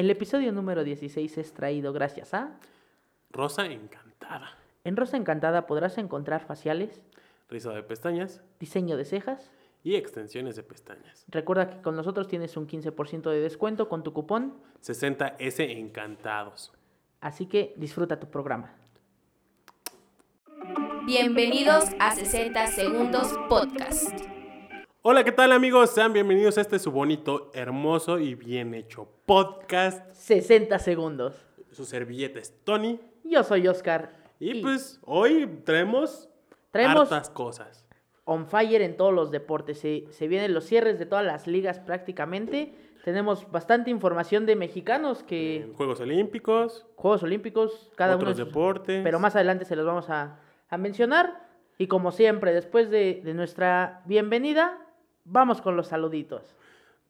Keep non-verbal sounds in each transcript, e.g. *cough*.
El episodio número 16 es traído gracias a... Rosa encantada. En Rosa Encantada podrás encontrar faciales, Rizado de pestañas diseño de cejas. y extensiones de pestañas. Recuerda que con nosotros tienes un 15% de descuento con tu cupón, 60S encantados. así que disfruta tu programa. Bienvenidos a 60 Segundos Podcast. Hola, ¿qué tal amigos? Sean bienvenidos a este su bonito, hermoso y bien hecho podcast. 60 segundos. Su servilleta es Tony. Yo soy Oscar. Y, pues hoy traemos, Traemos- hartas cosas. on fire en todos los deportes. Se, se vienen los cierres de todas las ligas prácticamente. Tenemos bastante información de mexicanos que En Juegos Olímpicos, Juegos Olímpicos, cada uno otros de sus- deportes. pero más adelante se los vamos a, a mencionar. Y como siempre, después de, de nuestra bienvenida, vamos con los saluditos.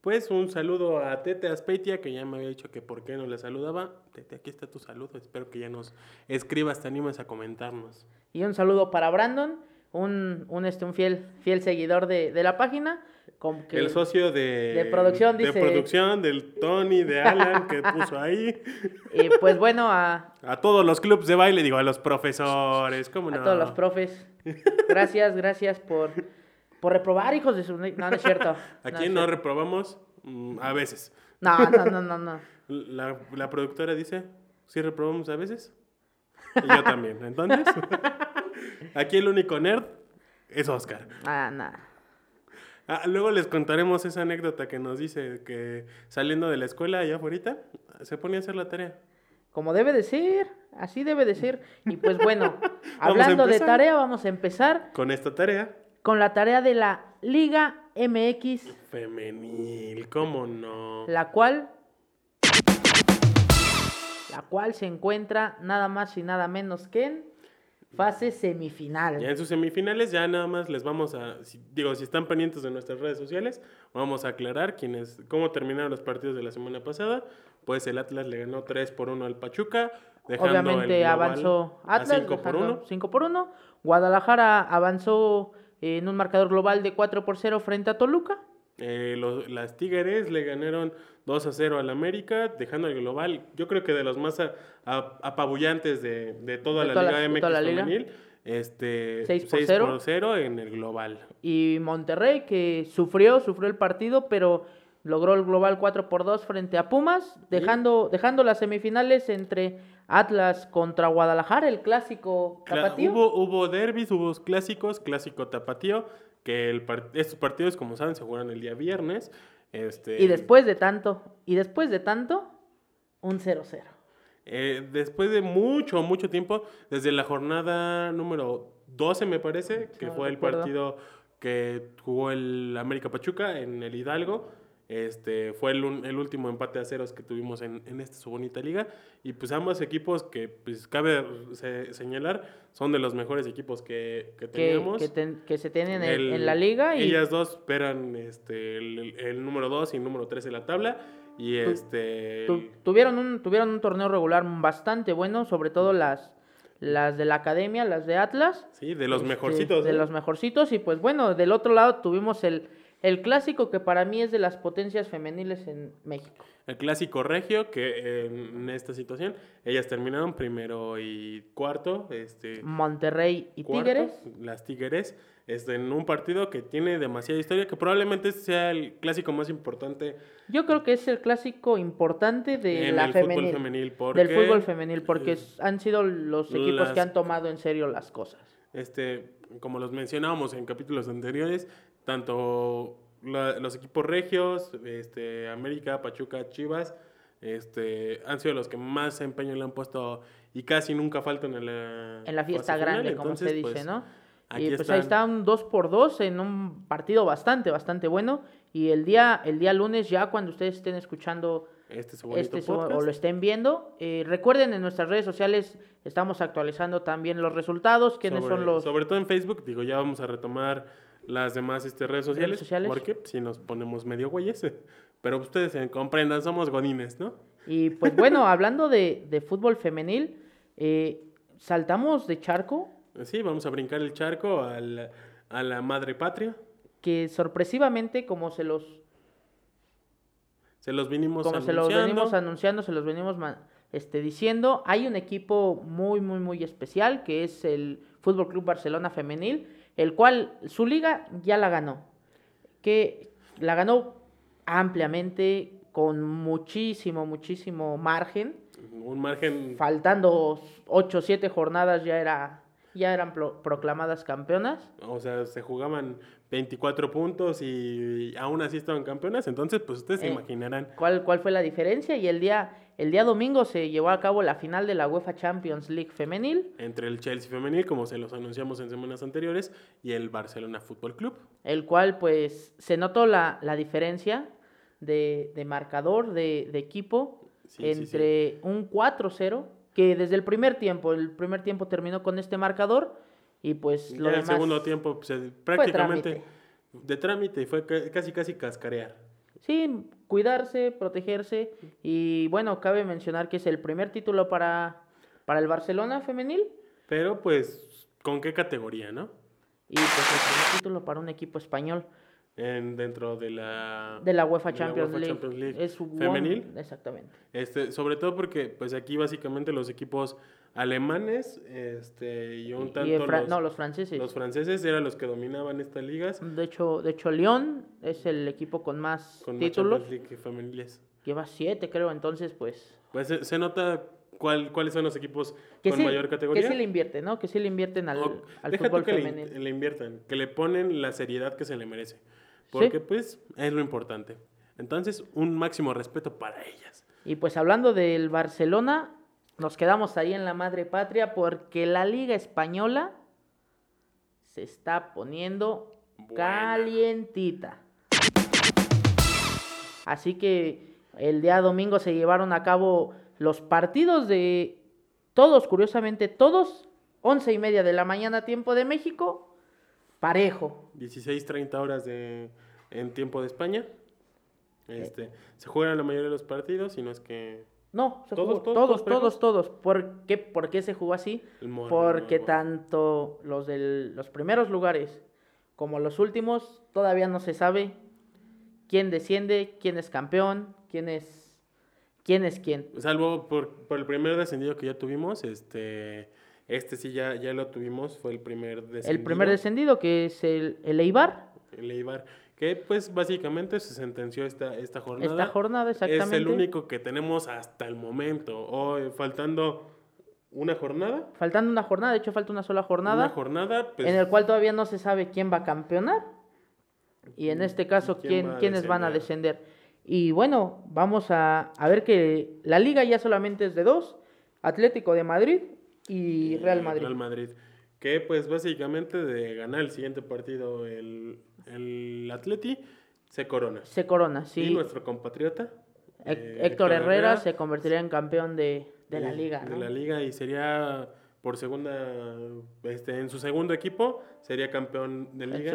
Pues un saludo a Tete Aspeitia, que ya me había dicho que por qué no le saludaba. Tete, aquí está tu saludo. Espero que ya nos escribas, te animes a comentarnos. Y un saludo para Brandon, un, un, este, un fiel, fiel seguidor de, de la página. con que- El socio de, de producción, de dice- producción, del Tony, de Alan, que *laughs* puso ahí. y pues bueno, a, A todos los clubs de baile, digo, a los profesores, ¿cómo a no? todos los profes. *laughs* Gracias, gracias por, por reprobar, hijos de su... No, no es cierto. *laughs* ¿A no quién no reprobamos? Mm, A veces. No, no, no, no, no. *laughs* La, la productora dice, ¿sí reprobamos a veces? Y yo también. Entonces, *laughs* aquí el único nerd es Oscar. Ah, nada. Ah, luego les contaremos esa anécdota que nos dice que saliendo de la escuela allá afuera, se ponía a hacer la tarea. Como debe de ser, así debe de ser. Y pues bueno, hablando de tarea, vamos a empezar Con esta tarea con la tarea de la Liga MX, femenil, ¿cómo no? la cual la cual se encuentra nada más y nada menos que en fase semifinal. Ya en sus semifinales ya nada más les vamos a, si- digo, si están pendientes de nuestras redes sociales, vamos a aclarar quiénes, cómo terminaron los partidos de la semana pasada. Pues el Atlas le ganó 3 por 1 al Pachuca, dejando Obviamente avanzó Atlas 5 por dejando 1. 5 por 1. Guadalajara avanzó en un marcador global de 4 por 0 frente a Toluca. Eh, los- las Tigres le ganaron 2 a 0 al América, dejando el global, yo creo que de los más a- a- apabullantes de, de toda De la toda Liga la- MX toda la liga. femenil. Este, Seis por 6 cero. por 0 en el global. Y Monterrey, que sufrió, sufrió el partido, pero logró el global 4 por 2 frente a Pumas, dejando, dejando las semifinales entre Atlas contra Guadalajara, el clásico tapatío. Hubo, hubo derbis, hubo clásicos, clásico tapatío, que el par- estos partidos, como saben, se jugaron el día viernes. Este, Y después de tanto, y después de tanto, un 0-0. eh, después de mucho, mucho tiempo, desde la jornada número 12, me parece, que no fue el partido que jugó el América Pachuca en el Hidalgo. Este, fue el, un- el último empate a ceros que tuvimos en, en esta su bonita liga. Y pues ambos equipos que, pues cabe se- señalar, son de los mejores equipos que, que Que, teníamos. que, ten- que se tienen en, El- en la liga y Ellas dos esperan este, el, número 2 y el número 3 en la tabla. Y Tu- este. tu- tuvieron, un, tuvieron un torneo regular bastante bueno, sobre todo las, las de la academia, las de Atlas. sí, de los Este, mejorcitos. De ¿eh? los mejorcitos. Y pues bueno, del otro lado tuvimos el, el clásico que para mí es de las potencias femeniles en México. El clásico regio, que eh, en esta situación, ellas terminaron primero y cuarto. Este, Monterrey y cuarto, Tigres. Las Tigres. Este, en un partido que tiene demasiada historia, que probablemente sea el clásico más importante Yo creo que es el clásico importante de la el femenil. fútbol femenil. Porque, del fútbol femenil, porque es- han sido los equipos las- que han tomado en serio las cosas. Este, como los mencionábamos en capítulos anteriores, tanto la- los equipos regios, este, América, Pachuca, Chivas, este, han sido los que más empeño le han puesto y casi nunca faltan en la, En la fiesta grande, como se dice, pues, ¿no? aquí Y pues ahí está están. un 2 por 2 en un partido bastante, bastante bueno. Y el día, el día lunes, ya cuando ustedes estén escuchando Este es este su- o lo estén viendo, eh, recuerden en nuestras redes sociales estamos actualizando también los resultados, quiénes sobre, son los... sobre todo en Facebook, digo, ya vamos a retomar las demás este, redes sociales, sociales. porque si nos ponemos medio güeyes, *laughs* pero ustedes eh, comprendan, somos godines, ¿no? Y pues bueno, *laughs* hablando de, de fútbol femenil, eh, saltamos de charco, Sí, vamos a brincar el charco al- a la madre patria. que sorpresivamente, como se los Se los vinimos como se los venimos anunciando, se los venimos este, diciendo, hay un equipo muy, muy, muy especial que es el Fútbol Club Barcelona Femenil, el cual su liga ya la ganó, que la ganó ampliamente, con muchísimo, muchísimo margen, Un margen faltando 8 o 7 jornadas ya, era, ya eran pro- proclamadas campeonas. O sea, se jugaban 24 puntos y aún así estaban campeonas. Entonces, pues ustedes se Eh, imaginarán. ¿Cuál, ¿Cuál fue la diferencia? Y el día, el día domingo se llevó a cabo la final de la UEFA Champions League femenil, Entre el Chelsea femenil, como se los anunciamos en semanas anteriores, y el Barcelona Fútbol Club. el cual pues se notó la, la diferencia de, de marcador, de, de equipo, Sí, sí, sí. entre un 4-0, que desde el primer tiempo, el primer tiempo terminó con este marcador, y pues lo Ya el demás segundo tiempo, pues, prácticamente de trámite, fue ca- casi casi cascarear. Sí, cuidarse, protegerse, y bueno, cabe mencionar que es el primer título para, para el Barcelona femenil, Pero pues, ¿con qué categoría, no? y pues el primer título para un equipo español. En, dentro de la... De la UEFA de la Champions, UEFA League. Champions League Es femenil. Exactamente. Este, sobre todo porque pues aquí básicamente los equipos alemanes este, y un tanto y los, no, los franceses. los franceses eran los que dominaban estas ligas De hecho, de hecho, Lyon es el equipo con más con más títulos. Champions League femeniles. Lleva siete, creo. Entonces, pues. Pues se, se nota cuál, cuáles son los equipos Que con sí, mayor categoría. Que sí le invierten, ¿no? Que sí le invierten al, O- al deja fútbol tú que femenil. le inviertan, que le ponen la seriedad que se le merece. Porque pues es lo importante. Entonces, un máximo respeto para ellas. Y pues hablando del Barcelona, nos quedamos ahí en la madre patria porque la Liga Española se está poniendo Buena. calientita. Así que el día domingo se llevaron a cabo los partidos de todos, curiosamente, todos, once y media de la mañana, tiempo de México, parejo. 16, 30 horas de, en tiempo de España. Este, se juegan la mayoría de los partidos, si no es que No, se ¿Todos, jugó- todos, todos, todos todos. ¿Por qué, ¿Por qué se jugó así? Porque no, tanto los de los primeros lugares como los últimos todavía no se sabe quién desciende, quién es campeón, quién es quién es quién. Salvo por, por el primer descendido que ya tuvimos, este, este sí ya, ya lo tuvimos, fue el primer descendido. El primer descendido que es el, el Eibar, El Eibar, que pues básicamente se sentenció esta, esta jornada. esta jornada exactamente. Es el único que tenemos hasta el momento. Hoy, faltando una jornada. Faltando una jornada, de hecho falta una sola jornada Una jornada, pues, en el cual todavía no se sabe quién va a campeonar y en este caso ¿Quién quién, va a quiénes van a descender? descender. Y bueno, vamos a, a ver que la liga ya solamente es de dos, Atlético de Madrid y Real Madrid. Real Madrid. Que pues básicamente de ganar el siguiente partido el, el Atleti, se corona. Se corona, Y sí. nuestro compatriota. Eh, Héctor Herrera se convertiría en campeón de, de la liga. De la liga y sería por segunda, este, en su segundo equipo, sería campeón de El, liga.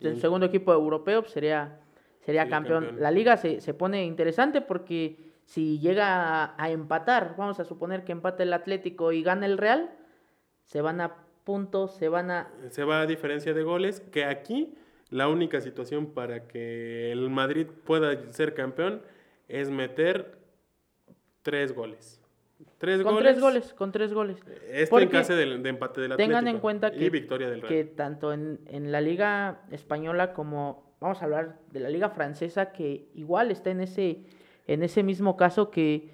el Y- segundo equipo europeo pues, sería, sería Sería campeón. campeón. La liga se, se pone interesante porque si llega a, a empatar, vamos a suponer que empate el Atlético y gana el Real, se van a puntos, se van a... Se va a diferencia de goles, que aquí la única situación para que el Madrid pueda ser campeón es meter tres goles. Tres Con goles. tres goles, con tres goles. Esto Porque en caso del de empate del Atlético. Tengan en cuenta que, Y victoria del Real. que tanto en, en la liga española como, vamos a hablar de la liga francesa, que igual está en ese, en ese mismo caso que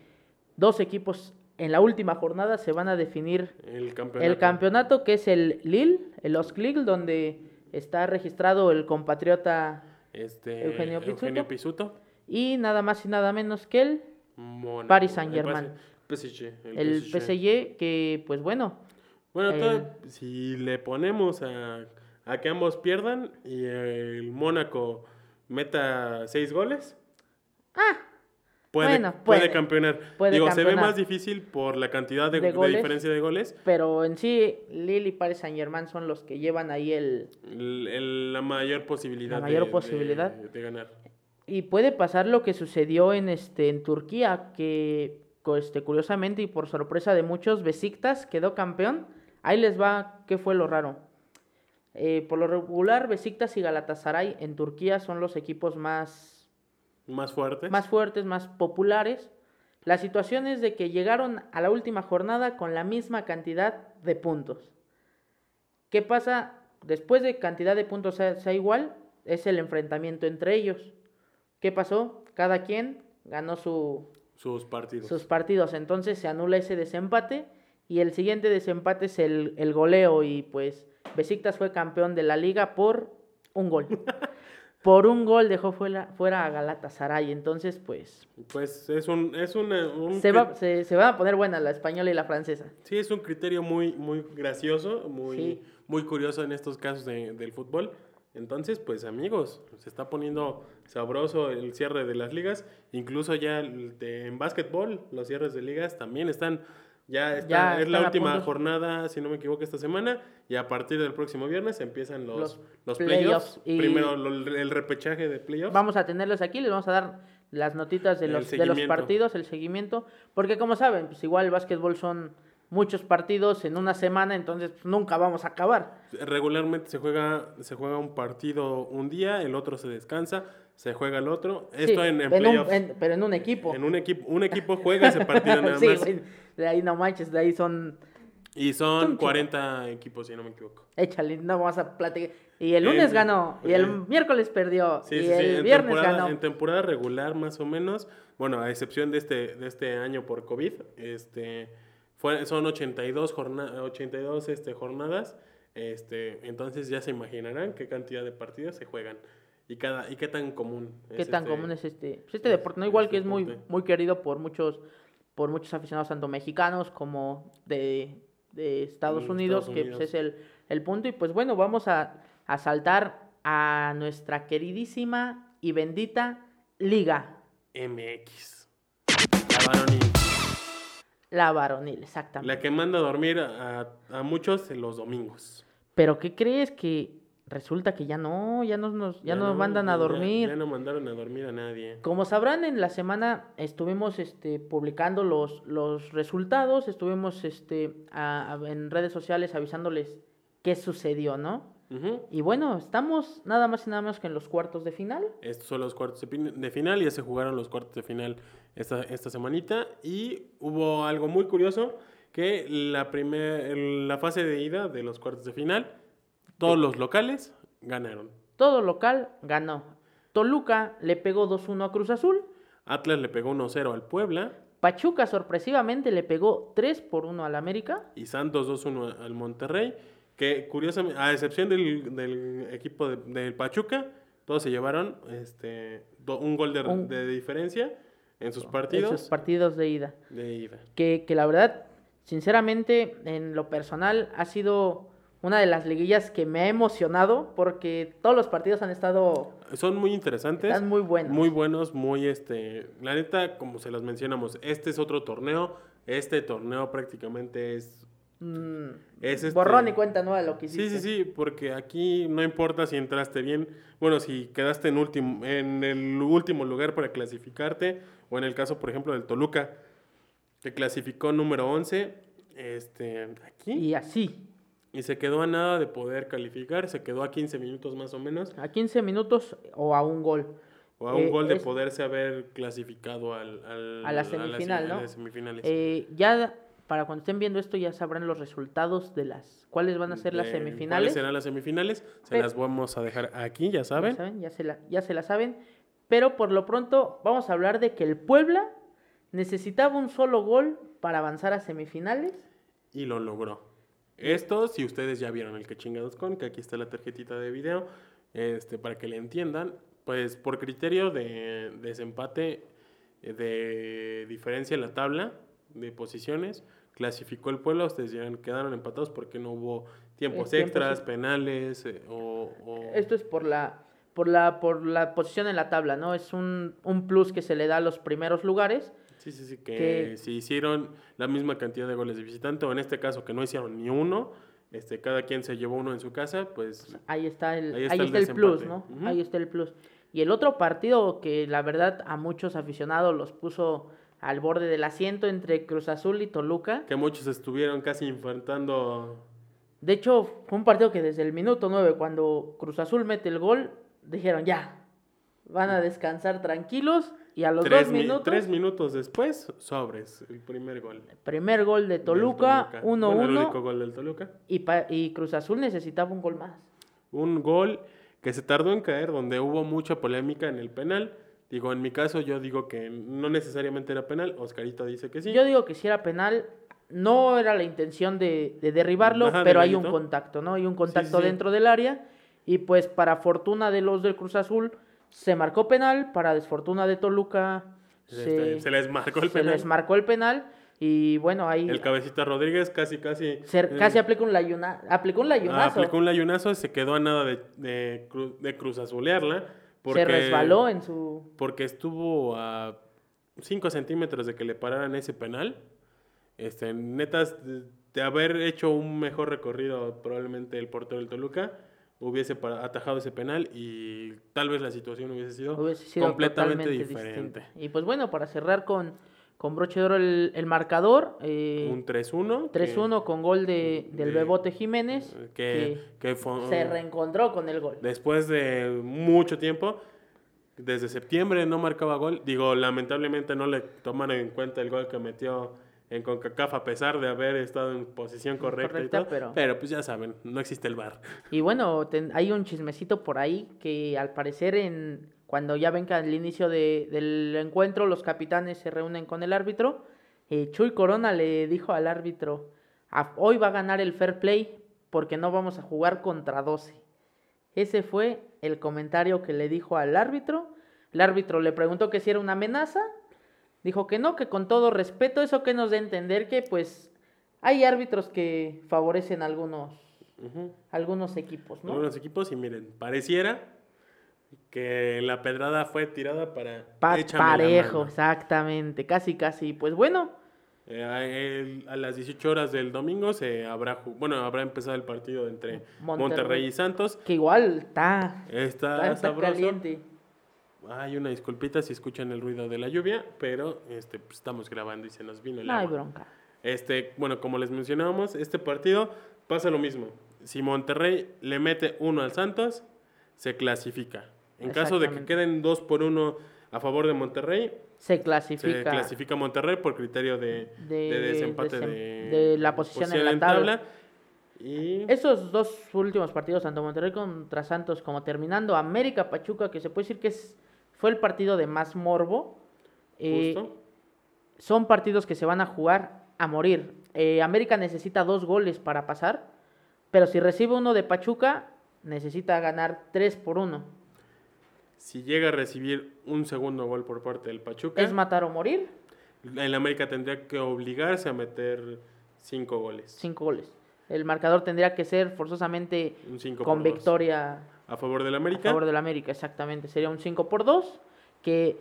dos equipos en la última jornada se van a definir El campeonato. el campeonato, que es el Lille, el Los Lille, donde está registrado el compatriota Este, Eugenio Eugenio, Pizzuto. Pizzuto. y nada más y nada menos que el. Paris El Saint-Germain. PSG. El, el PSG. PSG, que pues bueno, Bueno, el- si le ponemos a, a que ambos pierdan y el Mónaco meta seis goles, ah, puede, Bueno, puede, puede. campeonar. Puede Digo, se ve más difícil por la cantidad de, De de goles. diferencia de goles. pero en sí Lille y Paris Saint-Germain son los que llevan ahí el, el- el- la mayor posibilidad, La mayor de, posibilidad. de- ganar. Y puede pasar lo que sucedió en este en Turquía, que este, curiosamente y por sorpresa de muchos, Besiktas quedó campeón. Ahí les va qué fue lo raro. Eh, por lo regular, Besiktas y Galatasaray en Turquía son los equipos más, Más fuertes. más fuertes, más populares. La situación es de que llegaron a la última jornada con la misma cantidad de puntos. ¿Qué pasa? Después de cantidad de puntos sea, sea igual, es el enfrentamiento entre ellos. ¿Qué pasó? Cada quien ganó su, sus partidos. sus partidos. Entonces se anula ese desempate y el siguiente desempate es el, el goleo y pues Besiktas fue campeón de la liga por un gol. *laughs* por un gol dejó fuera, fuera a Galatasaray. Entonces pues Pues es un, es un se, va, se, se van a poner buenas la española y la francesa. Sí, es un criterio muy, muy gracioso, muy, Sí. muy curioso en estos casos de- del fútbol. Entonces, pues amigos, se está poniendo sabroso el cierre de las ligas. Incluso ya en básquetbol, los cierres de ligas también están. Ya, está- Ya es la última jornada, si no me equivoco, esta semana. Y a partir del próximo viernes empiezan los, Los los, playoffs Primero lo- el repechaje de playoffs. Vamos a tenerlos aquí, les vamos a dar las notitas de los, de los partidos, el seguimiento, porque como saben, pues igual el básquetbol son muchos partidos en una semana, entonces pues, nunca vamos a acabar. Regularmente se juega, se juega un partido un día, el otro se descansa, se juega el otro. Esto Sí, en, en un- playoffs. en- pero en un equipo. En un equipo, un equipo juega ese partido *laughs* nada sí, más. de ahí no manches, de ahí son, Y son Son 40 equipos, si no me equivoco. échale, no vamos a platicar. Y el lunes sí, ganó, y el eh. miércoles perdió, Sí, y sí, sí. el En viernes ganó. en temporada regular, más o menos, bueno, a excepción de este, de este año por COVID, este, fue, son 82, jorna- 82 este, jornadas. Este, entonces ya se imaginarán qué cantidad de partidos se juegan y, cada, y qué tan común ¿Qué es tan este- común es este, pues, este deporte? ¿no? Igual este que es muy, deporte. muy querido por muchos, por muchos aficionados, tanto mexicanos como de, de Estados Mm, Unidos, Estados que pues, es el, el punto. Y pues bueno, vamos a, a saltar a nuestra queridísima y bendita liga, MX. La varonil. La varonil, exactamente. La que manda a dormir a, a muchos en los domingos. Pero ¿qué crees que resulta que ya no, ya no nos, ya nos mandan a dormir? Ya, no mandaron a dormir a nadie. Como sabrán, en la semana estuvimos este, publicando los, los resultados, estuvimos este, a- a- en redes sociales avisándoles qué sucedió, ¿no? Y bueno, estamos nada más y nada menos que en los cuartos de final. Estos son los cuartos de, de final, ya se jugaron los cuartos de final esta, esta semanita y hubo algo muy curioso que la, primer, la fase de ida de los cuartos de final, todos los locales ganaron. Todo local ganó. Toluca le pegó 2-1 a Cruz Azul. Atlas le pegó 1-0 al Puebla Pachuca sorpresivamente le pegó 3 por 1 al América. y Santos 2-1 al Monterrey, que curiosamente, a excepción del, del equipo de- del Pachuca, todos se llevaron este, do- un gol de, Un- de diferencia en sus partidos Esos partidos de ida. de ida. que, que la verdad, sinceramente, en lo personal, ha sido una de las liguillas que me ha emocionado porque todos los partidos han estado, Son muy interesantes. están muy buenos. Muy buenos, muy este. La neta, como se los mencionamos, este es otro torneo. Este torneo prácticamente es. Mm, es este- Borrón y cuenta nueva lo que Sí, hiciste. sí, sí, porque aquí no importa si entraste bien, bueno, si quedaste en último, en el último lugar para clasificarte, o en el caso, por ejemplo, del Toluca, que clasificó número 11, este, aquí, Y así, y se quedó a nada de poder calificar, se quedó a 15 minutos más o menos, a 15 minutos o a un gol. o a un Eh, gol de es- poderse haber clasificado al, al- A la sem- semifinal, a ¿no? las semifinales. Eh, ya para cuando estén viendo esto ya sabrán los resultados de las cuáles van a ser las semifinales. ¿Cuáles serán las semifinales? Se Pero- las vamos a dejar aquí, ya Ya saben. saben, ya se, la, ya se la saben. Pero por lo pronto vamos a hablar de que el Puebla necesitaba un solo gol para avanzar a semifinales. y lo logró. Esto, si ustedes ya vieron el que chingados con, que aquí está la tarjetita de video, este, para que le entiendan, pues por criterio de desempate, eh, de diferencia en la tabla de posiciones, clasificó el pueblo, ustedes dirán, quedaron empatados porque no hubo tiempos extras, ex- penales, eh, o... o- Esto es por la, por la, por la posición en la tabla, ¿no? Es un, un plus que se le da a los primeros lugares. Sí, sí, sí, que, que- si hicieron la misma cantidad de goles de visitante, o en este caso que no hicieron ni uno, este, cada quien se llevó uno en su casa, pues Ahí está el, Ahí ahí está está el el, plus. ¿no? Ujú. Ahí está el plus. Y el otro partido que la verdad a muchos aficionados los puso al borde del asiento entre Cruz Azul y Toluca. que muchos estuvieron casi enfrentando De hecho, fue un partido que desde el minuto 9, cuando Cruz Azul mete el gol, dijeron ya, van a descansar tranquilos y a los Tres, dos mi- minutos, tres minutos después, sobres, el primer gol. primer gol de Toluca, Toluca. Bueno, el 1-1 único gol del Toluca. y, pa- y Cruz Azul necesitaba un gol más. Un gol que se tardó en caer, donde hubo mucha polémica en el penal. Digo, en mi caso, yo digo que no necesariamente era penal. Oscarito dice que sí. Yo digo que si era penal, no era la intención de, de derribarlo, Ajá, de pero hay un contacto, ¿no? Hay un contacto sí. dentro del área y pues para fortuna de los del Cruz Azul se marcó penal, para desfortuna de Toluca se, se les marcó el se penal. les marcó el penal y bueno, ahí El cabecita Rodríguez casi, casi. eh, casi aplicó un layuna, aplicó un layunazo. aplicó un layunazo, se quedó a nada de, de, cru- de cruz azulearla. Porque, se resbaló en su Porque estuvo a 5 centímetros de que le pararan ese penal. Este, netas, de, de haber hecho un mejor recorrido, probablemente el portero del Toluca hubiese atajado ese penal y tal vez la situación hubiese sido, hubiese sido completamente diferente. Y pues bueno, para cerrar con, con broche de oro el, el marcador, eh, Un 3-1. que- 3-1 con gol de, del de- Bebote Jiménez, Que, que fue- que se reencontró con el gol. después de mucho tiempo, desde septiembre no marcaba gol. Digo, lamentablemente no le tomaron en cuenta el gol que metió en CONCACAF a pesar de haber estado en posición correcta, Correcta, y todo. pero- Pero... pues ya saben, no existe el VAR. Y bueno, ten- hay un chismecito por ahí que al parecer en cuando ya venga el inicio de- del encuentro, los capitanes se reúnen con el árbitro. eh, Chuy Corona le dijo al árbitro, "A- hoy va a ganar el fair play porque no vamos a jugar contra 12. Ese fue el comentario que le dijo al árbitro. El árbitro le preguntó que si era una amenaza. Dijo que no, que con todo respeto, eso que nos da a entender que pues hay árbitros que favorecen algunos, Ujú. algunos equipos, ¿no? Algunos equipos y miren, pareciera que la pedrada fue tirada para Pa- parejo, exactamente, casi casi. Pues bueno, Eh, a, el- a las 18 horas del domingo se habrá bueno habrá empezado el partido entre Monterrey. Monterrey, y Santos. que igual está, Está, está, está sabroso. caliente. Hay una disculpita si escuchan el ruido de la lluvia, pero este, pues, estamos grabando y se nos vino el No hay agua. bronca. Este, bueno, como les mencionábamos, este partido pasa lo mismo. Si Monterrey le mete uno al Santos, se clasifica. En caso de que queden dos por uno a favor de Monterrey, Se se clasifica clasifica Monterrey por criterio de, de, de desempate desem- de, de la posición en la tabla. Y Esos dos últimos partidos, tanto Monterrey contra Santos como terminando América Pachuca, que se puede decir que es, fue el partido de más morbo, eh, justo, son partidos que se van a jugar a morir. Eh, América necesita dos goles para pasar, pero si recibe uno de Pachuca, necesita ganar tres por uno. si llega a recibir un segundo gol por parte del Pachuca, Es matar o morir, el América tendría que obligarse a meter cinco goles. cinco goles. El marcador tendría que ser forzosamente con victoria A favor del a América. favor del América, exactamente. Sería un 5 por 2, que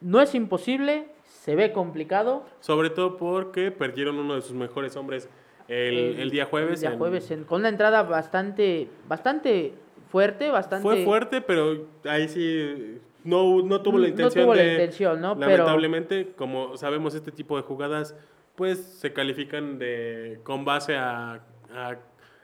no es imposible, se ve complicado. Sobre todo porque perdieron uno de sus mejores hombres el, el día jueves. el día en- jueves, en- con una entrada bastante, bastante fuerte, bastante... Fue fuerte, pero ahí sí no, no tuvo la No intención tuvo la intención, ¿no? Pero- Lamentablemente, como sabemos, este tipo de jugadas pues se califican de con base a, a,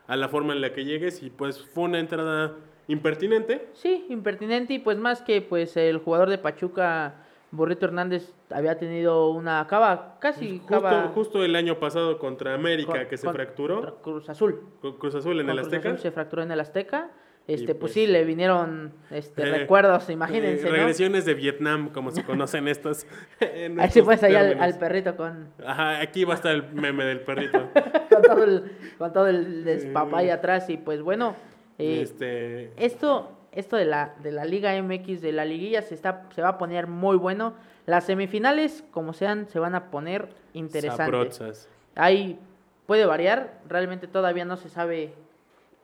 a la forma en la que llegues y pues fue una entrada impertinente. Sí, impertinente y pues más que pues el jugador de Pachuca, Burrito Hernández, había tenido una acaba casi Justo, acaba justo el año pasado contra América con- que se con- fracturó, Cruz Azul. Cruz Azul en Con el Cruz Azteca. Azul se fracturó en el Azteca. Este, pues, pues, sí, le vinieron este, Eh, recuerdos, imagínense, eh, ¿no? regresiones de Vietnam, como se conocen estos. *laughs* Ahí allá al, términos. al perrito con, Ajá, aquí va a estar el meme del perrito. *laughs* con todo el, con todo el despapay atrás y pues bueno, eh, este, esto, esto de la, de la Liga MX, de la liguilla, se, está, se va a poner muy bueno. Las semifinales, como sean, se van a poner interesantes. sabrosas. Ahí puede variar, realmente todavía no se sabe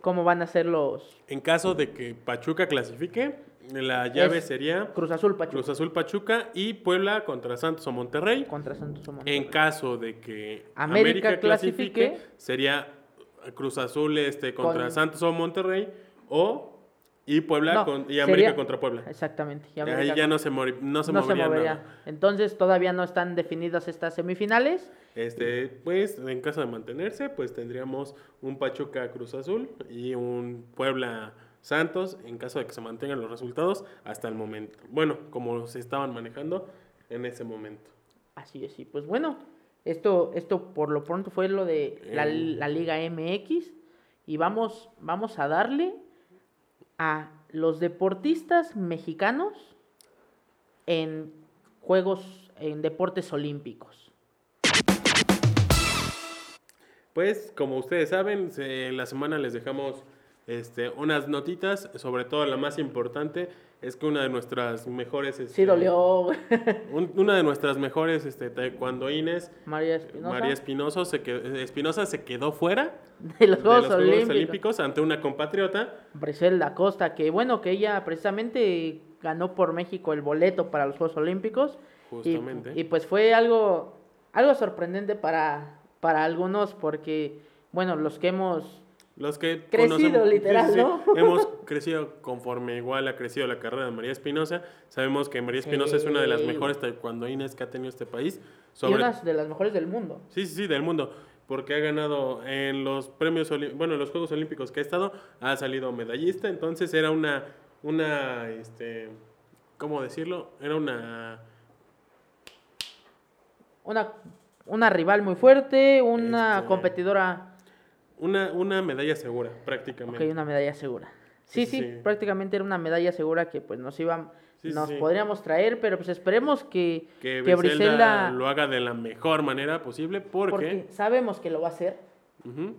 cómo van a ser los En caso de que Pachuca clasifique, la llave Es sería Cruz Azul Pachuca Cruz Azul Pachuca y Puebla contra Santos o Monterrey. contra Santos o Monterrey. En caso de que América América, clasifique, clasifique, sería Cruz Azul este, contra Con- Santos o Monterrey o y Puebla No, con- y América sería- contra Puebla. Exactamente. y Ahí ya no se, mori- no se no se movería movería. nada. Entonces todavía no están definidas estas semifinales. Este, pues, en caso de mantenerse, pues tendríamos un Pachuca Cruz Azul y un Puebla Santos en caso de que se mantengan los resultados hasta el momento. Bueno, como se estaban manejando en ese momento. Así es, sí. Pues bueno, esto, esto por lo pronto fue lo de la, Eh. la Liga MX. Y vamos, vamos a darle a los deportistas mexicanos en Juegos, en deportes olímpicos. Pues, como ustedes saben, en la semana les dejamos este, unas notitas, sobre todo la más importante es que una de nuestras mejores... Sí este, dolió *laughs* un- una de nuestras mejores este, taekwondoines, María Espinosa María Espinosa, se quedó, Espinosa se quedó fuera *laughs* de los de Juegos, los Juegos Olímpicos. Olímpicos ante una compatriota. Briselda Costa, que bueno, que ella precisamente ganó por México el boleto para los Juegos Olímpicos. Y- Justamente. Y, pues fue algo, algo sorprendente para, para algunos porque, bueno, los que hemos... Los que Crecido, conocemos- literal, ¿no? hemos crecido conforme igual ha crecido la carrera de María Espinosa. Sabemos que María Espinosa es una de las mejores taekwondoines que ha tenido este país. Y unas de las mejores del mundo. Sí, sí, sí, del mundo. Porque ha ganado en los premios, bueno, en los Juegos Olímpicos que ha estado, ha salido medallista. Entonces era una, una, este, ¿cómo decirlo? Era una, Una, una rival muy fuerte, una Este, competidora, una, una medalla segura, ok, prácticamente. una medalla segura. Sí, Sí, prácticamente era una medalla segura que pues nos Sí, sí, nos sí. podríamos traer, pero pues esperemos que, Que, que Briselda Briselda, lo haga de la mejor manera posible porque... porque sabemos que lo va a hacer,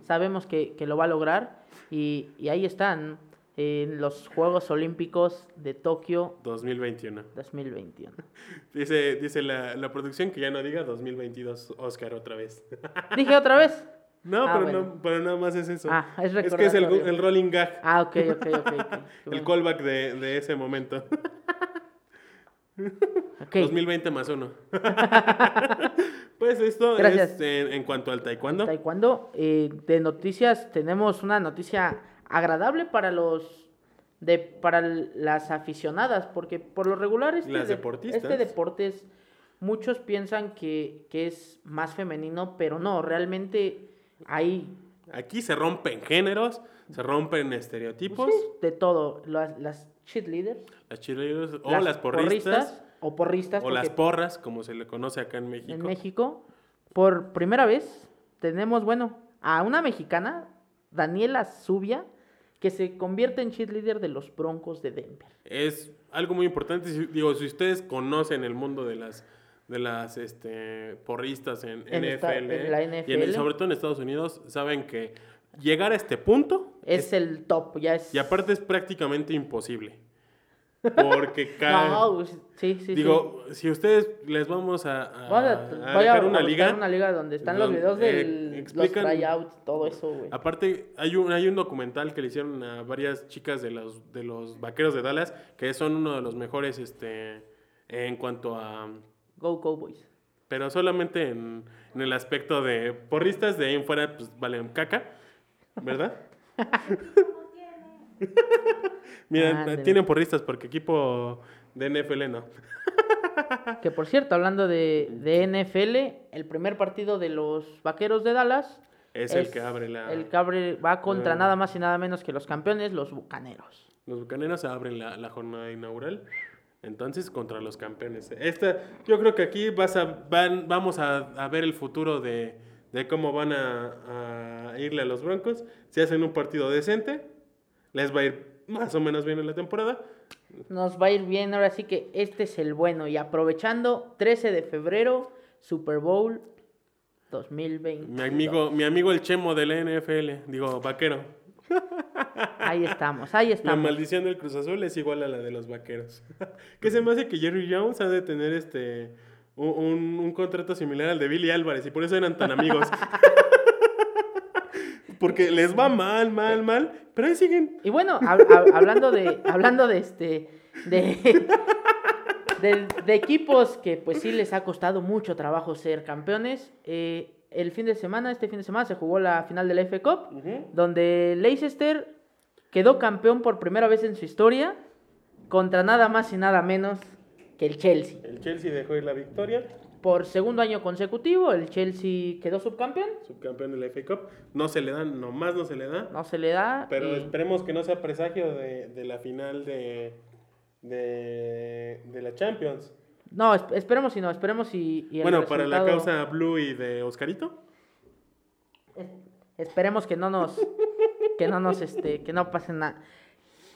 sabemos que, que lo va a lograr y, y ahí están en los Juegos Olímpicos de Tokio 2021. 2021. *laughs* Dice, dice la, la producción que ya no diga 2022 Oscar otra vez. Dije otra vez. No, Ah, pero, bueno. no, pero nada más es eso. Ah, es es que es el, el rolling gag, Ah, ok, ok, ok. *laughs* el callback de, de ese momento. *laughs* Ok. 2020 más uno. *laughs* pues esto Gracias. es en, en cuanto al taekwondo. Taekwondo, eh, de noticias tenemos una noticia agradable para los de para las aficionadas, porque por lo regular este, Las deportistas. este deporte es, muchos piensan que, que es más femenino, pero no, realmente hay Aquí se rompen géneros, se rompen estereotipos. pues, sí, de todo, las, las cheerleaders, Las cheerleaders o las, porristas, o porristas o las porras, como se le conoce acá en México. en México, por primera vez tenemos, bueno, a una mexicana, Daniela Zubia, que se convierte en cheerleader de los Broncos de Denver. Es algo muy importante. digo, si ustedes conocen el mundo de las de las este, porristas en, En esta- NFL, en la y sobre todo en Estados Unidos, saben que llegar a este punto Es el top, ya es... y aparte es prácticamente imposible. Porque *laughs* cada No, pues, sí, sí, digo, si ustedes les vamos a, a- a, dejar una liga, una liga donde están los videos de eh, los tryouts, todo eso, güey. Aparte, hay un, hay un documental que le hicieron a varias chicas de los, de los vaqueros de Dallas, que son uno de los mejores este, en cuanto a... Go Cowboys. Pero solamente en, en el aspecto de porristas, de ahí en fuera, pues valen caca, ¿verdad? *laughs* Miren, Ándale. tienen porristas porque equipo de NFL no. Que por cierto, hablando de, de NFL, el primer partido de los Vaqueros de Dallas Es, el que abre la... El que abre- va contra Ah. nada más y nada menos que los campeones, los Bucaneros. Los bucaneros abren la, la jornada inaugural. Entonces, contra los campeones. Esta, yo creo que aquí vas a, van, vamos a, a ver el futuro de, de cómo van a, a irle a los Broncos. Si hacen un partido decente, les va a ir más o menos bien en la temporada. Nos va a ir bien, ahora sí que este es el bueno. Y aprovechando, 13 de febrero, Super Bowl 2020. Mi amigo, mi amigo el Chemo de la NFL, digo, vaquero. Ahí estamos, ahí La estamos. maldición del Cruz Azul es igual a la de los vaqueros. *laughs* que se me hace que Jerry Jones ha de tener este un, un- un contrato similar al de Billy Álvarez y por eso eran tan amigos. *laughs* Porque les va mal, mal, mal, pero ahí siguen. Y bueno, hab- hab- hablando de, hablando de este, de, *laughs* de, de equipos que pues sí les ha costado mucho trabajo ser campeones, eh, el fin de semana, este fin de semana se jugó la final de la F Cup, donde Leicester quedó campeón por primera vez en su historia contra nada más y nada menos que el Chelsea. El Chelsea dejó ir la victoria por segundo año consecutivo, el Chelsea quedó subcampeón. Subcampeón de la FA Cup. No se le da, nomás no se le da. No se le da. Pero esperemos que no sea presagio de, de la final de, de, de la Champions. No, es- esperemos y no, esperemos y, y Bueno, para la causa Blue y de Oscarito. Esperemos que no nos, que no nos, este, que no pase nada.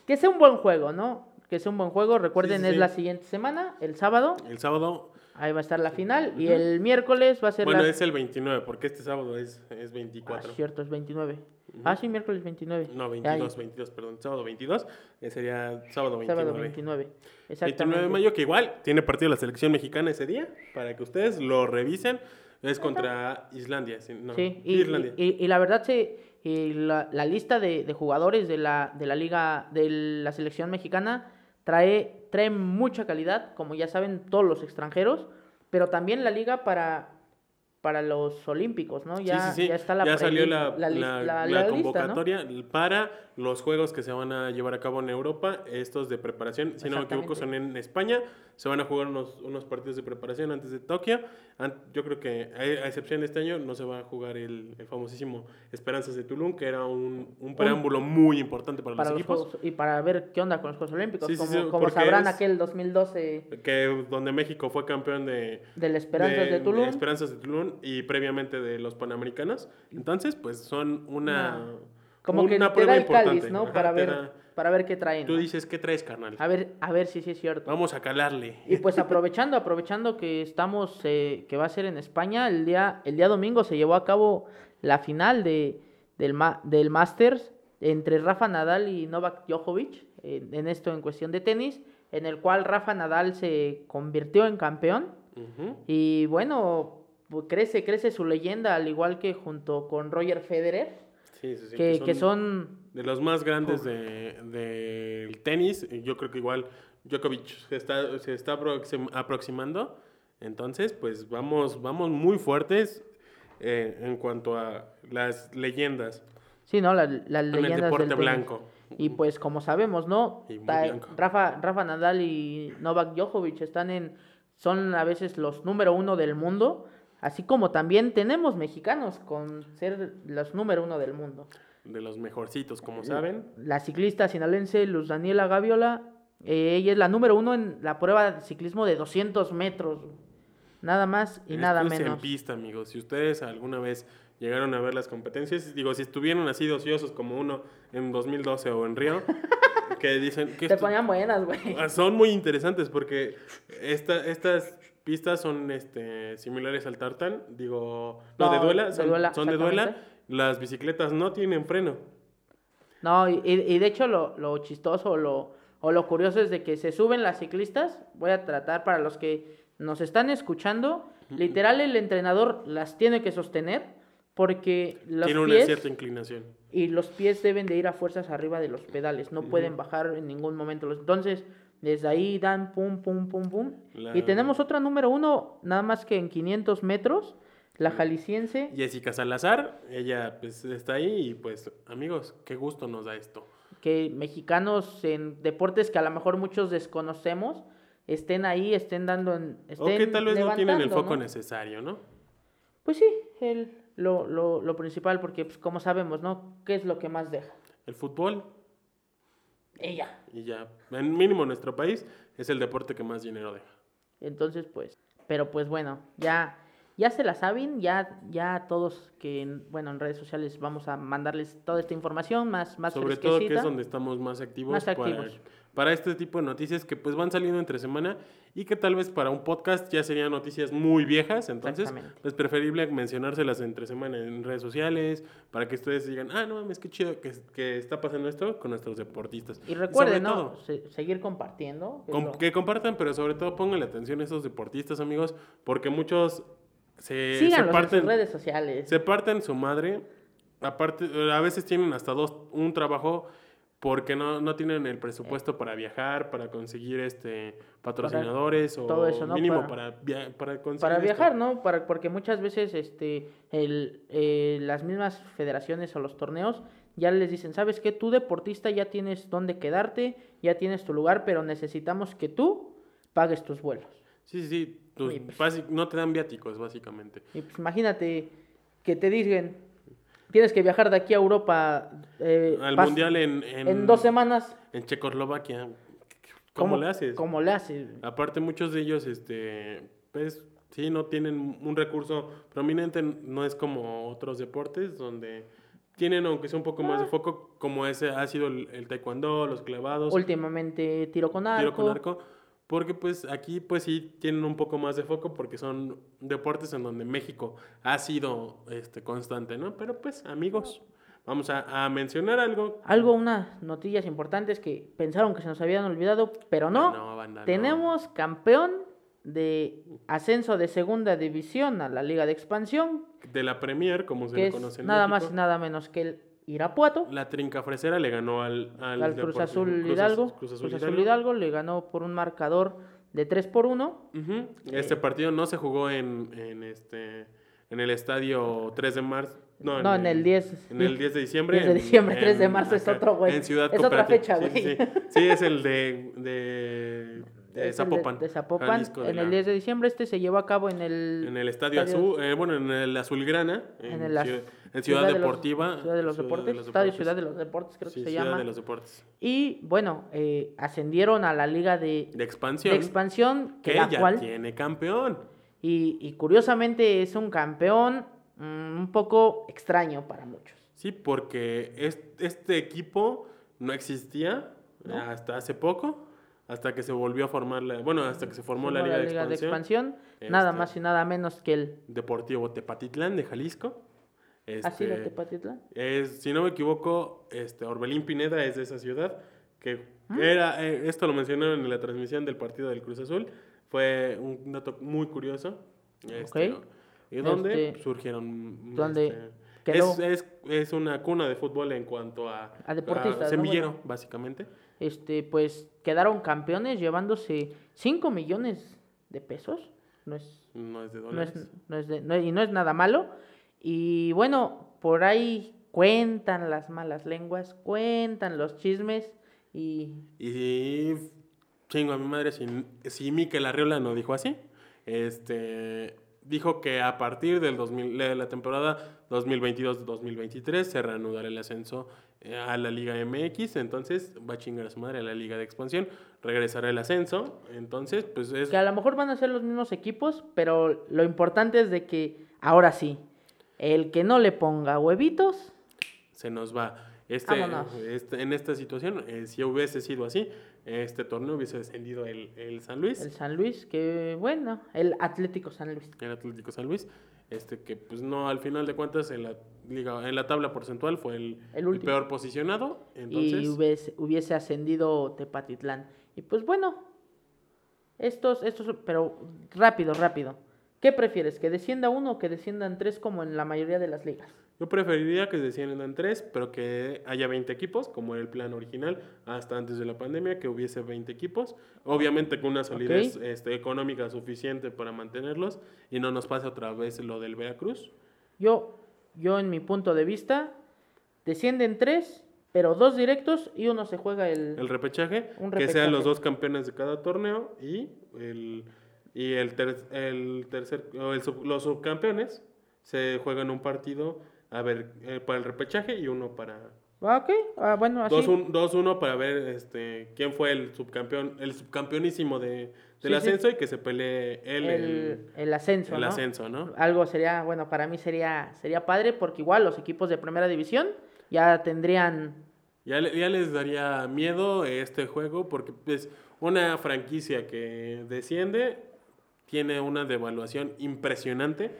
Que sea un buen juego, ¿no? Que sea un buen juego. Recuerden, sí, es sí. la siguiente semana, el sábado. El sábado, Ahí va a estar la final. Y el miércoles va a ser bueno, la... es el 29, porque este sábado es, es Ah, 24. cierto, es 29. Ah, sí, miércoles 29. No, Ay, 22, 22, perdón. Sábado 22, eh, sería sábado 29. Sábado 29. 29 Exactamente. de mayo, que igual tiene partido la selección mexicana ese día, para que ustedes lo revisen. Es contra Islandia. sí, no, sí, y, Islandia. y- y- y la verdad, sí, y la, la lista de, de jugadores de la, de la liga, de la selección mexicana, trae, trae mucha calidad, como ya saben todos los extranjeros, pero también la liga para, para los olímpicos, ¿no? Ya, sí, sí, sí. ya está la Ya salió la, la la- la- la lista, ¿no? convocatoria para los juegos que se van a llevar a cabo en Europa, estos de preparación. Si no me equivoco, son en España. Se van a jugar unos, unos partidos de preparación antes de Tokio. Yo creo que, a excepción de este año, no se va a jugar el, el famosísimo Esperanzas de Tulum, que era un, un preámbulo muy importante para, para los los equipos. Juegos- y para ver qué onda con los Juegos Olímpicos. Como como sabrán, aquel 2012 Que, donde México fue campeón de, del Esperanzas de, Tulum. Esperanzas de Tulum y previamente de los Panamericanos. Entonces, pues son una. Una- Como que una te prueba da el cáliz. ¿no? Ajá, para, ver, da- para ver qué traen. Tú ¿no? dices, ¿qué traes, carnal? A ver, a ver si sí es cierto. Vamos a calarle. Y pues *laughs* aprovechando, aprovechando que estamos, eh, que va a ser en España, el día, el día domingo se llevó a cabo la final de, del, ma- del Masters entre Rafa Nadal y Novak Djokovic, en, en esto en cuestión de tenis, en el cual Rafa Nadal se convirtió en campeón. Y bueno, crece, crece su leyenda, al igual que junto con Roger Federer, Sí, sí, sí, que, que son de los más grandes de- del tenis. Yo creo que igual Djokovic se está, se está aproxim- aproximando. Entonces, pues vamos, vamos muy fuertes eh, en cuanto a las leyendas Sí, ¿no? La- Las en el leyendas deporte del tenis. blanco. Y pues como sabemos, ¿no? Y muy. Rafa, Rafa Nadal y Novak Djokovic están en, son a veces los número uno del mundo, así como también tenemos mexicanos con ser los número uno del mundo. De los mejorcitos, como saben. La ciclista sinaloense Luz Daniela Gaviola, eh, ella es la número uno en la prueba de ciclismo de 200 metros. Nada más y nada es en menos. pista, amigos. Si ustedes alguna vez llegaron a ver las competencias, digo, si estuvieron así de ociosos como uno en 2012 o en Río, *laughs* que dicen que Te esto- ponían buenas, güey. Ah, son muy interesantes porque esta, estas pistas son este, similares al tartán, digo, no, de duela, de son, duela, son de duela. Las bicicletas no tienen freno. No, y, y- de hecho lo, lo chistoso o lo, o lo curioso es de que se suben las ciclistas. Voy a tratar para los que nos están escuchando. Literal, el entrenador las tiene que sostener porque los Tiene una pies cierta inclinación. y los pies deben de ir a fuerzas arriba de los pedales. No pueden bajar en ningún momento. Entonces, desde ahí dan pum, pum, pum, pum. La- Y tenemos otra número uno, nada más que en 500 metros, la jalisciense. Jessica Salazar, ella pues está ahí y pues amigos, qué gusto nos da esto. que mexicanos en deportes que a lo mejor muchos desconocemos estén ahí, estén dando en, O estén que tal vez no tienen el foco ¿no? necesario, ¿no? Pues sí, el, lo, lo, lo principal, porque pues, como sabemos, ¿no? ¿Qué es lo que más deja? El fútbol Ella. y ya, en mínimo en nuestro país es el deporte que más dinero deja. Entonces, pues, pero pues bueno, ya, ya se la saben, ya, ya todos que, en- bueno, en redes sociales vamos a mandarles toda esta información más, más Sobre todo que es donde estamos más activos, Más activos. Para, este tipo de noticias que pues van saliendo entre semana y que tal vez para un podcast ya serían noticias muy viejas, entonces Exactamente. es preferible mencionárselas entre semana en redes sociales para que ustedes digan, ah, no mames, qué chido que, que está pasando esto con nuestros deportistas. Y recuerden, ¿no? todo, seguir compartiendo. que es Com- lo- que compartan, pero sobre todo pónganle atención a esos deportistas, amigos, porque muchos se, se Síganlos en parten, sus redes sociales. se parten su madre. Aparte, a veces tienen hasta dos, un trabajo porque no, no tienen el presupuesto para viajar, para conseguir este patrocinadores o todo eso, ¿no? mínimo Para- para, via- para conseguir Para esto. viajar, ¿no? Para, porque muchas veces este, el, eh, las mismas federaciones o los torneos ya les dicen, ¿sabes qué? Tú deportista ya tienes dónde quedarte, ya tienes tu lugar, pero necesitamos que tú pagues tus vuelos. Sí, sí, sí. tus pues- no te dan viáticos, básicamente. Y pues imagínate que te dicen, tienes que viajar de aquí a Europa eh, Al pas- mundial en, en, en dos semanas. en Checoslovaquia. ¿Cómo, le haces? ¿Cómo le haces? Aparte, muchos de ellos, este, pues, sí, no tienen un recurso prominente, no es como otros deportes donde tienen, aunque sea un poco más de foco, como ese ha sido el, el taekwondo, los clavados, Últimamente tiro con arco. tiro con arco, porque pues aquí pues sí tienen un poco más de foco porque son deportes en donde México ha sido este, constante, ¿no? Pero pues, amigos, vamos a, a mencionar algo. Algo, unas notillas importantes que pensaron que se nos habían olvidado, pero no. No, banda, no. Tenemos campeón de ascenso de segunda división a la Liga de Expansión, De la Premier, como se le conoce en nada más y nada menos que el Irapuato. La trinca fresera le ganó al, al, al Cruz Azul Cruz Hidalgo. Cruz Cruz Azul Azul, Hidalgo. Hidalgo le ganó por un marcador de 3 por 1. Ujú. Este partido no se jugó en, en este en el estadio 3 de marzo. No, No, en el 10. En el 10 de diciembre. 10 de en- diciembre, en- 3 de marzo es otro, güey. En Ciudad Es otra fecha, Sí, sí, güey. Sí, Sí, es el de, de, de Zapopan. De, Zapopan. De en la- el 10 de diciembre este se llevó a cabo en el... En el estadio azul, eh, bueno, en el Azulgrana, en, en el az- Ciudad, en Ciudad, de los- Deportiva. Ciudad de los Deportes. Estadio Ciudad de los Deportes creo Sí, que se Ciudad llama. de los Deportes. Y bueno, eh, ascendieron a la liga de, De expansión. de expansión, que que la ya cual... tiene campeón. Y, y curiosamente es un campeón mm, un poco extraño para muchos. Sí, porque es- este equipo no existía hasta hace poco, hasta que se volvió a formar la, bueno, hasta que se formó la Formó Liga, de Expansión, nada Este- más y nada menos que el Deportivo Tepatitlán de Jalisco. así de Este, Tepatitlán. es, si no me equivoco, este Orbelín Pineda es de esa ciudad, que Ah. era, eh, esto lo mencionaron en la transmisión del partido del Cruz Azul, fue un dato muy curioso. Este, Ok. Y donde Este, surgieron... donde es, es, es una cuna de fútbol en cuanto a, A deportistas, ¿no? semillero, Bueno. básicamente. Este, pues quedaron campeones llevándose 5 millones de pesos. No es No es de no dólares. es, no es de- no es- y no es nada malo. Y bueno, por ahí cuentan las malas lenguas, cuentan los chismes y Y chingo a mi madre si, si Mikel Arriola no dijo así. Este dijo que a partir del 2000, de la temporada 2022-2023 se reanudará el ascenso eh, a la Liga MX, entonces va a chingar a su madre a la Liga de Expansión, regresará el ascenso, entonces pues es que a lo mejor van a ser los mismos equipos, pero lo importante es de que ahora sí, el que no le ponga huevitos, se nos va. Este, Vámonos. este- en esta situación, eh, si hubiese sido así, este torneo hubiese descendido el, el San Luis. el San Luis, que bueno, el Atlético San Luis. el Atlético San Luis, este que pues no al final de cuentas en la liga en la tabla porcentual fue el, El peor posicionado, entonces y hubiese, hubiese ascendido Tepatitlán. Y pues bueno, estos, estos, pero rápido, rápido. ¿Qué prefieres? ¿Que descienda uno o que desciendan tres como en la mayoría de las ligas? yo preferiría que desciendan tres, pero que haya 20 equipos, como era el plan original hasta antes de la pandemia, que hubiese 20 equipos, obviamente con una solidez este, económica suficiente para mantenerlos y no nos pase otra vez lo del Veracruz. Yo, yo en mi punto de vista, descienden tres, pero dos directos y uno se juega el... el repechaje, Un que sean los repechaje. dos campeones de cada torneo y el, y el, ter- el tercer, o el sub- los subcampeones se juegan un partido a ver eh, para el repechaje y uno para Ah, ok, ah, bueno, así. 2-1 2-1 para ver este quién fue el subcampeón, el subcampeonísimo de, del Sí, sí. ascenso y que se pelee él el, el, el ascenso, el ¿no? ascenso, ¿no? Algo sería, bueno, para mí sería, sería padre porque igual los equipos de primera división ya tendrían Ya, ya les daría miedo este juego porque es una franquicia que desciende tiene una devaluación impresionante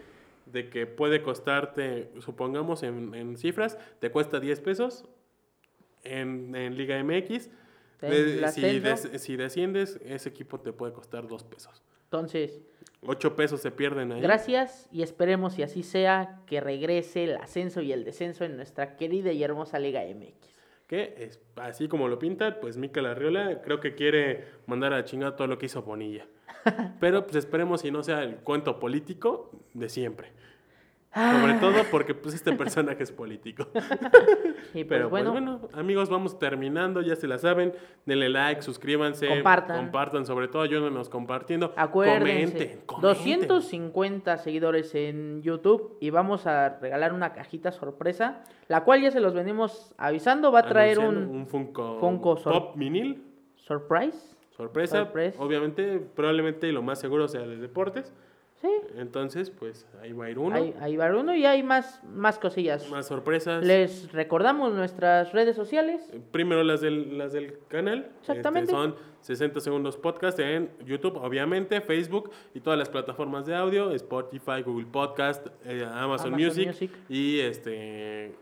de que puede costarte, supongamos en, en cifras, te cuesta 10 pesos en, en Liga MX. El De- si, ascenso. des- si desciendes, ese equipo te puede costar 2 pesos. Entonces, 8 pesos se pierden ahí. gracias y esperemos y así sea que regrese el ascenso y el descenso en nuestra querida y hermosa Liga MX. Que es, así como lo pinta, pues Mikel Arriola creo que quiere mandar a chingar todo lo que hizo Bonilla. Pero pues esperemos si no sea el cuento político de siempre. Sobre todo porque pues este personaje es político. *laughs* Y pues Pero bueno, pues bueno, amigos, vamos terminando, ya se la saben. Denle like, suscríbanse, Compartan. compartan, sobre todo ayúdenos compartiendo. acuérdense, comenten, comenten. 250 seguidores en YouTube y vamos a regalar una cajita sorpresa, la cual ya se los venimos avisando, va a traer Anunciando un, Funko, Funko Pop Vinil. surprise. Sorpresa, Sorpresa. obviamente, probablemente lo más seguro sea de deportes. Sí, Entonces, pues ahí va a ir uno. ahí, ahí va uno y hay más, más cosillas. Más sorpresas. Les recordamos nuestras redes sociales. Primero las del, las del canal. Exactamente. Este, son 60 segundos podcast en YouTube, obviamente, Facebook y todas las plataformas de audio, Spotify, Google Podcast, eh, Amazon, Amazon Music, Music. y este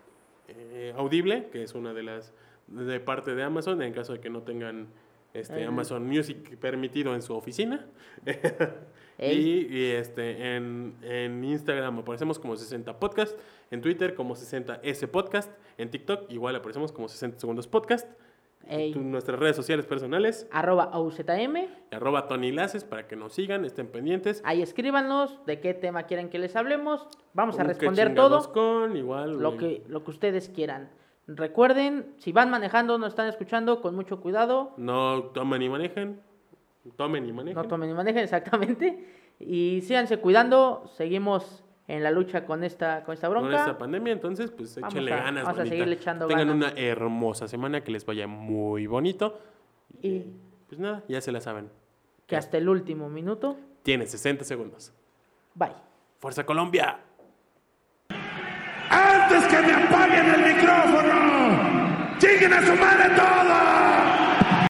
eh, Audible, que es una de las de parte de Amazon, en caso de que no tengan este Amazon Music permitido en su oficina. *laughs* Y, y, este en, en Instagram aparecemos como 60 podcast, en Twitter como 60S podcast, en TikTok igual aparecemos como 60 segundos podcast. Tu- nuestras redes sociales personales, Arroba y arroba Tony Laces para que nos sigan, estén pendientes. Ahí escríbanos de qué tema quieren que les hablemos. Vamos a responder todo. con, igual. lo que, lo que ustedes quieran. Recuerden, si van manejando, no están escuchando, con mucho cuidado. No tomen y manejen. Tomen y manejen. No tomen ni manejen *laughs* exactamente. Y síganse cuidando. Seguimos en la lucha con esta, con esta bronca. con esta pandemia, entonces pues Vamos a- ganas. vamos a bandita. seguirle echando Tengan ganas. una hermosa semana, que les vaya muy bonito. y Pues nada, ya se la saben. que hasta el último minuto. Tiene 60 segundos. Bye. ¡Fuerza Colombia! Antes que me apaguen el micrófono. ¡Lleguen a su madre todos!